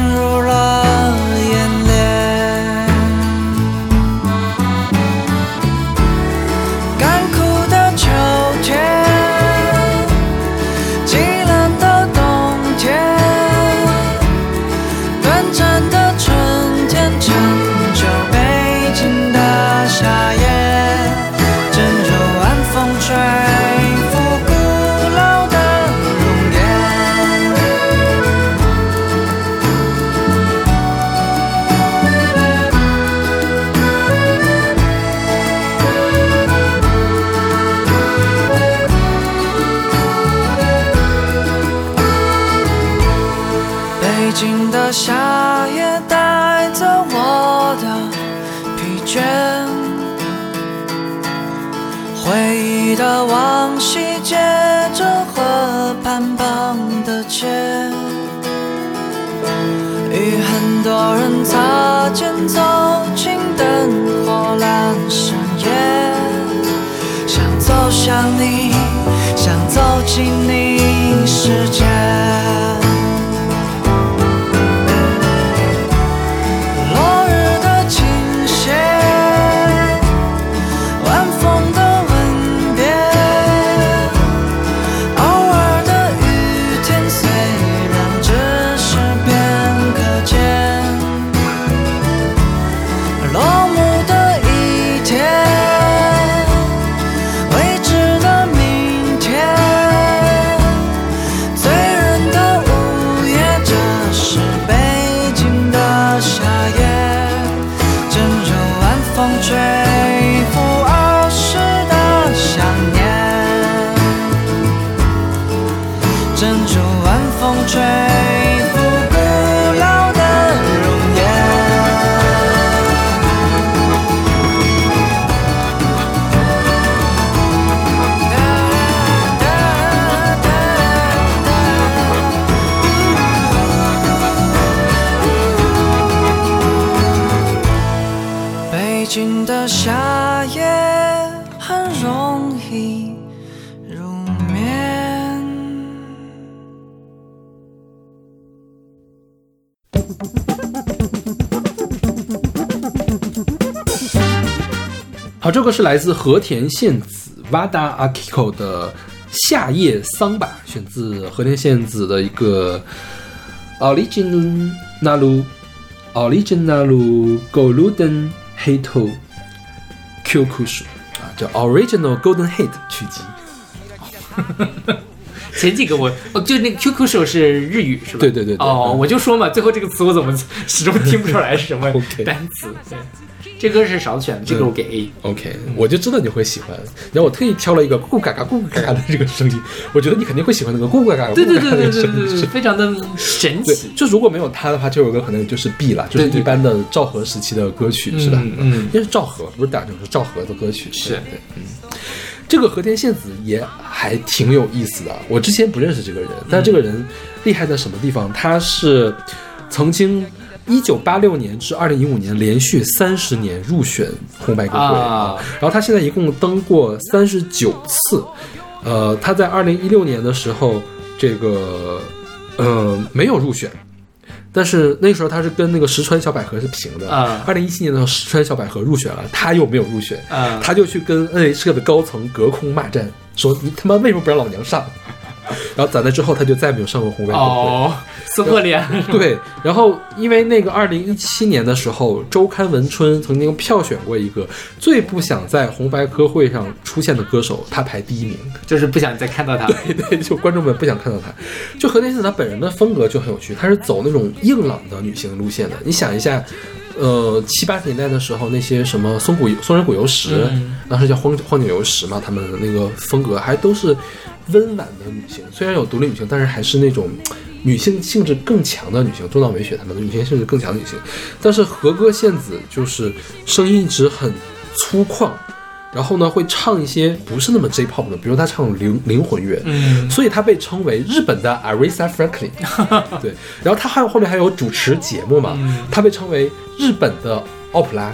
好，这个是来自和田宪子 Wada Akiko 的《夏夜桑巴》，选自和田宪子的一个 Original Original Golden Hit Q 曲啊，叫 Original Golden Hate 曲集。前几个我哦，就那个 QQ 手是日语是吧？对对对对哦，嗯我就说嘛，最后这个词我怎么始终听不出来是什么 单词？对，这歌是勺子选的，这个我给 A。OK，我就知道你会喜欢。然后我特意挑了一个咕咕嘎嘎咕咕嘎嘎的这个声音，我觉得你肯定会喜欢那个咕咕嘎嘎咕对对对对对。对对，非常的神奇，。就如果没有它的话，这首歌可能就是 B 了，就是一般的昭和时期的歌曲，是吧？嗯嗯因为是昭和，不是打就是昭和的歌曲。是对对，嗯。这个和田宪子也还挺有意思的，我之前不认识这个人，但这个人厉害在什么地方？他是曾经一九八六年至二零一五年连续三十年入选红白歌会啊。然后他现在一共登过三十九次，呃，他在二零一六年的时候，这个呃没有入选，但是那时候他是跟那个石川小百合是平的。啊二零一七年的时候，石川小百合入选了，他又没有入选，啊他就去跟 NHK 的高层隔空骂战，说你他妈为什么不让老娘上？然后在那之后，他就再没有上过红白歌会。哦，撕破脸。对，然后因为那个二零一七年的时候，周刊文春曾经票选过一个最不想在红白歌会上出现的歌手，他排第一名。就是不想再看到他。对 对，就观众们不想看到他。就和田宪子他本人的风格就很有趣，他是走那种硬朗的女性路线的。你想一下，呃，七八十年代的时候，那些什么松谷松人谷由实，嗯当时叫荒荒井由实嘛，他们的那个风格还都是温婉的女性，虽然有独立女性，但是还是那种。女性性质更强的女性，中岛美雪她们的女性性质更强的女性，但是和歌宪子就是声音一直很粗犷，然后呢会唱一些不是那么 J-pop 的，比如她唱灵灵魂乐，嗯，所以她被称为日本的 Aretha Franklin。对，然后她还有后面还有主持节目嘛，嗯她被称为日本的奥普拉，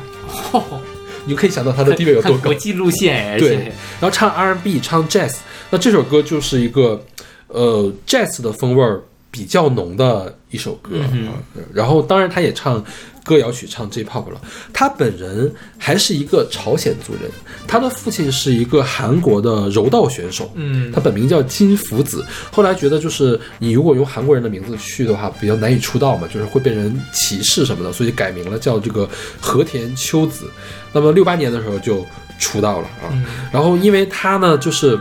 你就可以想到她的地位有多高国。际路线对，然后唱 R&B，唱 Jazz，那这首歌就是一个呃 Jazz 的风味儿比较浓的一首歌。嗯啊然后当然他也唱歌谣曲，唱 J-pop 了。他本人还是一个朝鲜族人，他的父亲是一个韩国的柔道选手。嗯他本名叫金福子，后来觉得就是你如果用韩国人的名字去的话，比较难以出道嘛，就是会被人歧视什么的，所以改名了，叫这个和田秋子。那么六八年的时候就出道了啊，然后因为他呢就是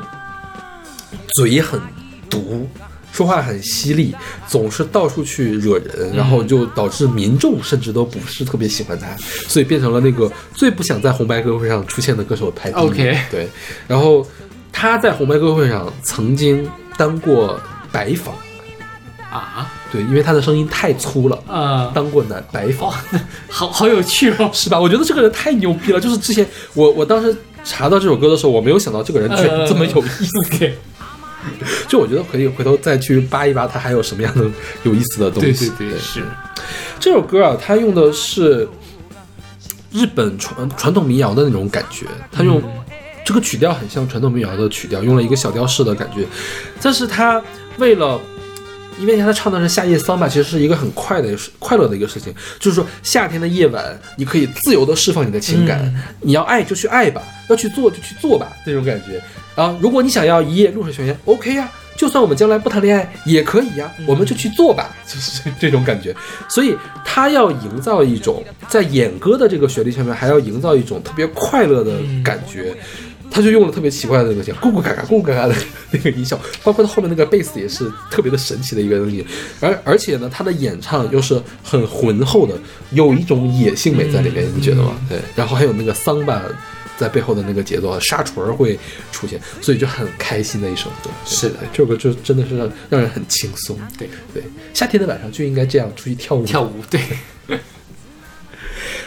嘴很毒。说话很犀利，总是到处去惹人，然后就导致民众甚至都不是特别喜欢他，所以变成了那个最不想在红白歌会上出现的歌手排第一。OK 对，然后他在红白歌会上曾经当过白房，啊，对，因为他的声音太粗了，呃，当过男白房，好好有趣哦。是吧？我觉得这个人太牛逼了。就是之前我我当时查到这首歌的时候，我没有想到这个人居然这么有意思。就我觉得可以回头再去扒一扒，它还有什么样的有意思的东对西。对对，是，这首歌啊，它用的是日本传传统民谣的那种感觉，它用、这个曲调很像传统民谣的曲调，用了一个小调式的感觉。但是它为了，因为他唱的是夏夜桑巴，其实是一个很快的、快乐的一个事情，就是说夏天的夜晚，你可以自由的释放你的情感，你要爱就去爱吧，要去做就去做吧，这种感觉。啊，如果你想要一夜露水悬崖，OK 呀、就算我们将来不谈恋爱也可以呀、我们就去做吧，就是这种感觉。所以他要营造一种在演歌的这个旋律上面，还要营造一种特别快乐的感觉。他就用了特别奇怪的东西，咕咕嘎嘎、咕咕嘎嘎的那个音效，包括他后面那个贝斯也是特别的神奇的一个东西。而而且呢，他的演唱又是很浑厚的，有一种野性美在里面，你觉得吗？对。然后还有那个桑巴在背后的那个节奏，沙锤儿会出现，所以就很开心的一首歌。是的这首歌就真的是让让人很轻松。对对，夏天的晚上就应该这样出去跳舞。跳舞，对，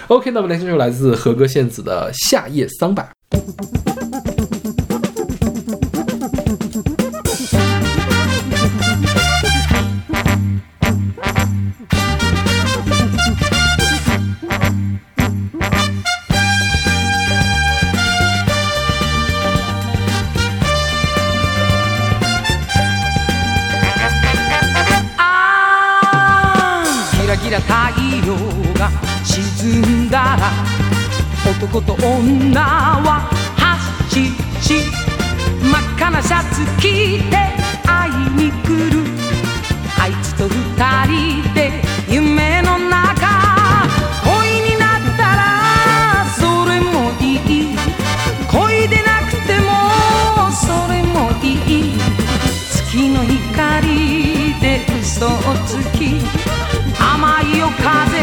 OK，那么来听这首来自和歌宪子的《夏夜桑巴》。太陽が沈んだら男と女は走し真っ赤なシャツ着て会いに来る。あいつと二人で夢の中恋になったらそれもいい。恋でなくてもそれもいい。月の光で嘘をつき甘い夜風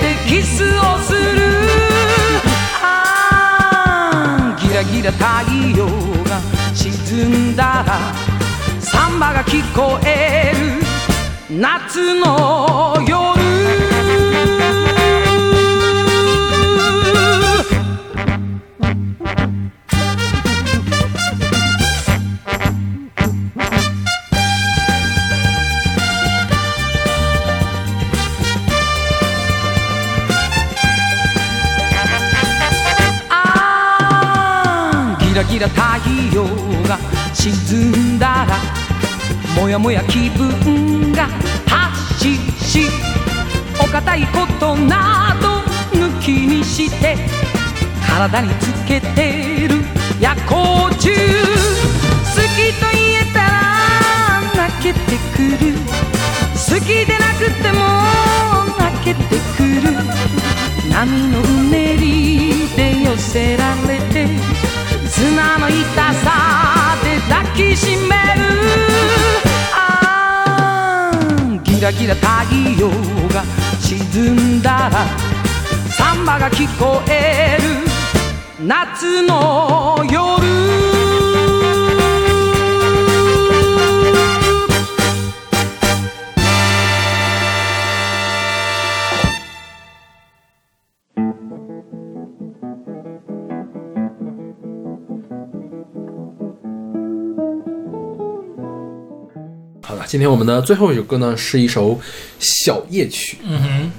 でキスをする。あーギラギラ太陽が沈んだらサンバが聞こえる夏のことなど抜きにして体につけてる夜光虫好きと言えたら泣けてくる。好きでなくても泣けてくる。波のうねりで寄せられて砂の痛さで抱きしめる。あーギラギラ太陽が沈んだらサンバが聞こえる夏の夜。今天我们的最后一首歌呢是一首小夜曲。嗯哼，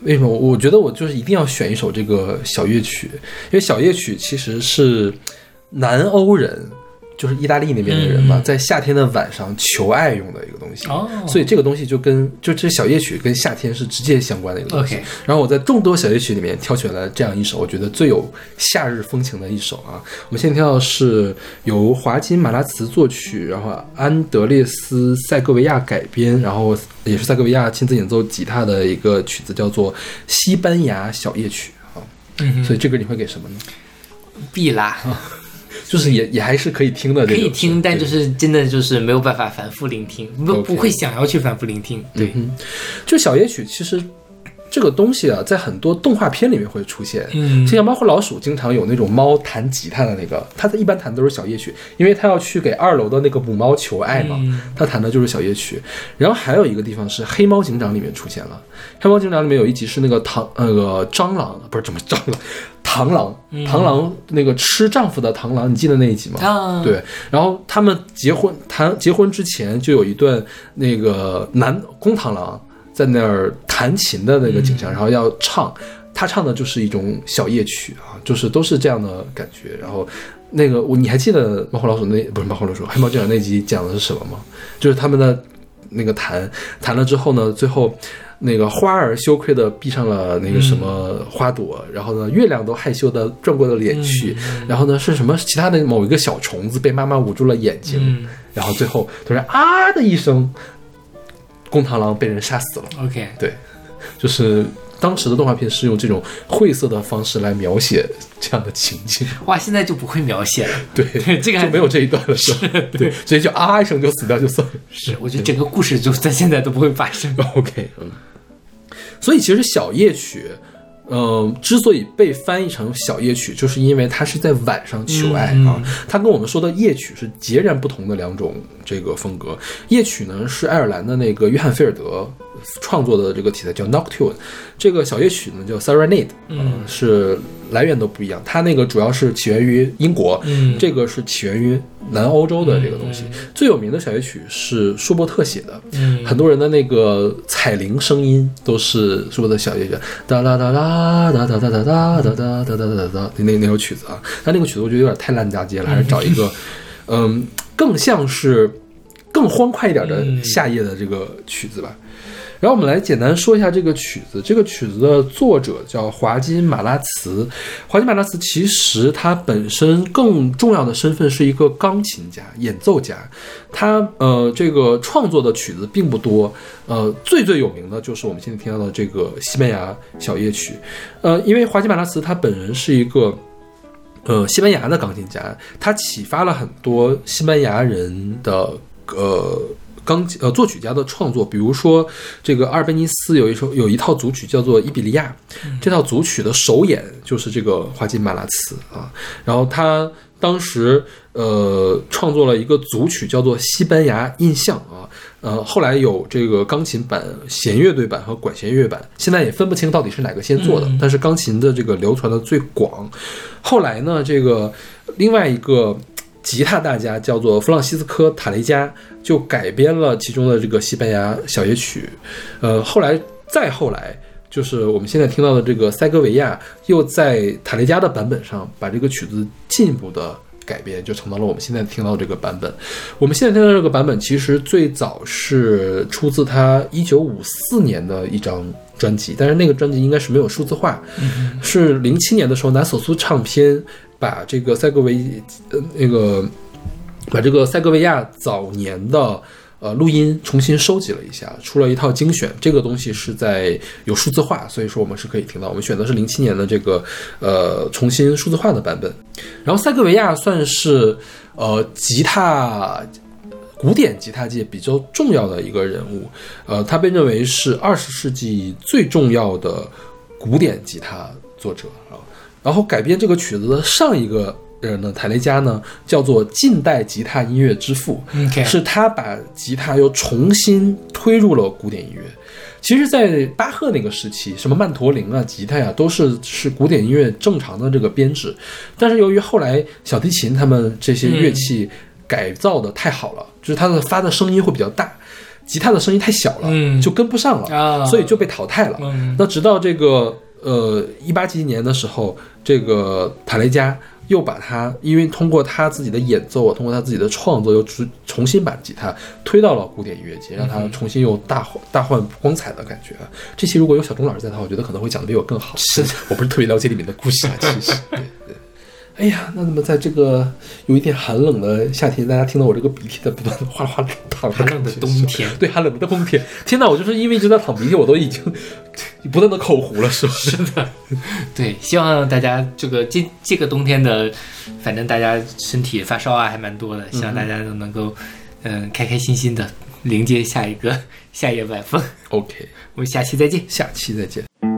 为什么？我觉得我就是一定要选一首这个小夜曲，因为小夜曲其实是南欧人，就是意大利那边的人嘛，嗯在夏天的晚上求爱用的一个东西。哦所以这个东西就跟就这小夜曲跟夏天是直接相关的一个东西。然后我在众多小夜曲里面挑选了这样一首，我觉得最有夏日风情的一首啊。我们现在听到的是由华金马拉茨作曲，然后安德烈斯塞戈维亚改编，然后也是塞戈维亚亲自演奏吉他的一个曲子，叫做《西班牙小夜曲》啊。嗯，所以这个你会给什么呢？必啦，就是也也还是可以听的，可以听，但就是真的就是没有办法反复聆听，不不会想要去反复聆听。对，嗯，就小夜曲其实这个东西啊，在很多动画片里面会出现。嗯。就像猫和老鼠经常有那种猫弹吉他的那个，它一般弹的都是小夜曲，因为它要去给二楼的那个母猫求爱嘛，嗯。它弹的就是小夜曲。然后还有一个地方是《黑猫警长》里面出现了，《黑猫警长》里面有一集是那个螳那个蟑螂，不是怎么蟑螂，螳螂，螳螂那个吃丈夫的螳螂，你记得那一集吗？啊，对，然后他们结婚谈结婚之前就有一段那个男公螳螂在那儿弹琴的那个景象，然后要唱，他唱的就是一种小夜曲啊，就是都是这样的感觉。然后那个我你还记得猫和老鼠那不是猫和老鼠黑猫警长那集讲的是什么吗？就是他们的那个弹弹了之后呢，最后。那个花儿羞愧的闭上了那个什么花朵，然后呢，月亮都害羞的转过了脸去，然后呢是什么其他的某一个小虫子被妈妈捂住了眼睛，嗯然后最后突然啊的一声，公螳螂被人杀死了。，OK，对，就是当时的动画片是用这种晦涩的方式来描写这样的情景。哇，现在就不会描写了。对，这个就没有这一段了，是吧？对，直接就啊一声就死掉就算了。是，我觉得整个故事就在现在都不会发生。OK，嗯，所以其实小夜曲，嗯、之所以被翻译成小夜曲，就是因为它是在晚上求爱、啊，它跟我们说的夜曲是截然不同的两种这个风格。夜曲呢是爱尔兰的那个约翰菲尔德创作的这个题材叫 Nocturne，这个小夜曲呢叫 Serenade，嗯、是来源都不一样。它那个主要是起源于英国，嗯。这个是起源于南欧洲的这个东西。最有名的小夜曲是舒伯特写的，嗯。很多人的那个彩铃声音都是舒伯特小夜曲，哒哒哒哒哒哒哒哒哒哒哒哒哒哒哒，那那首曲子啊，但那个曲子我觉得有点太烂大街了，还是找一个，嗯，更像是更欢快一点的夏夜的这个曲子吧。然后我们来简单说一下这个曲子。这个曲子的作者叫华金马拉茨。华金马拉茨其实他本身更重要的身份是一个钢琴家、演奏家。他呃这个创作的曲子并不多，呃最最有名的就是我们现在听到的这个西班牙小夜曲。呃，因为华金马拉茨他本人是一个。呃，西班牙的钢琴家，他启发了很多西班牙人的呃钢琴呃作曲家的创作，比如说这个阿尔卑尼斯有一首有一套组曲叫做《伊比利亚》，这套组曲的首演就是这个华金马拉茨啊，然后他当时呃创作了一个组曲叫做《西班牙印象》啊，呃后来有这个钢琴版、弦乐队版和管弦乐版，现在也分不清到底是哪个先做的，但是钢琴的这个流传的最广。后来呢，这个另外一个吉他大家叫做弗朗西斯科·塔雷加，就改编了其中的这个西班牙小夜曲。呃，后来再后来，就是我们现在听到的这个塞戈维亚，又在塔雷加的版本上把这个曲子进一步的。改编就成到了我们现在听到这个版本。我们现在听到这个版本，其实最早是出自他一九五四年的一张专辑，但是那个专辑应该是没有数字化，是零七年的时候拿索苏唱片把这个塞格维呃那个把这个塞格维亚早年的呃录音重新收集了一下，出了一套精选。这个东西是在有数字化，所以说我们是可以听到。我们选的是零七年的这个呃重新数字化的版本。然后塞格维亚算是呃吉他。古典吉他界比较重要的一个人物，呃，他被认为是二十世纪最重要的古典吉他作者啊。然后改编这个曲子的上一个人呢，塔雷加呢，叫做近代吉他音乐之父是他把吉他又重新推入了古典音乐。其实，在巴赫那个时期，什么曼陀林啊、吉他呀、都是是古典音乐正常的这个编制。但是由于后来小提琴他们这些乐器改造的太好了，就是它的发的声音会比较大，吉他的声音太小了，嗯就跟不上了，啊所以就被淘汰了。嗯那直到这个呃一八几几年的时候，这个塔雷加又把他，因为通过他自己的演奏啊，通过他自己的创作，又重重新把吉他推到了古典音乐界，让他重新又大大换光彩的感觉。这期如果有小钟老师在的话，我觉得可能会讲的比我更好。是，我不是特别了解里面的故事啊，其实。对对。哎呀，那那么在这个有一点寒冷的夏天，大家听到我这个鼻涕在不断的哗啦哗啦淌，寒冷的冬天对，寒冷的冬天。天哪，我就是因为一直在淌鼻涕，我都已经 不断的口糊了，是不 是？对，希望大家这个这这个冬天的，反正大家身体发烧啊还蛮多的，希望大家都能够，嗯、开开心心的迎接下一个夏夜晚风。OK，我们下期再见。下期再见。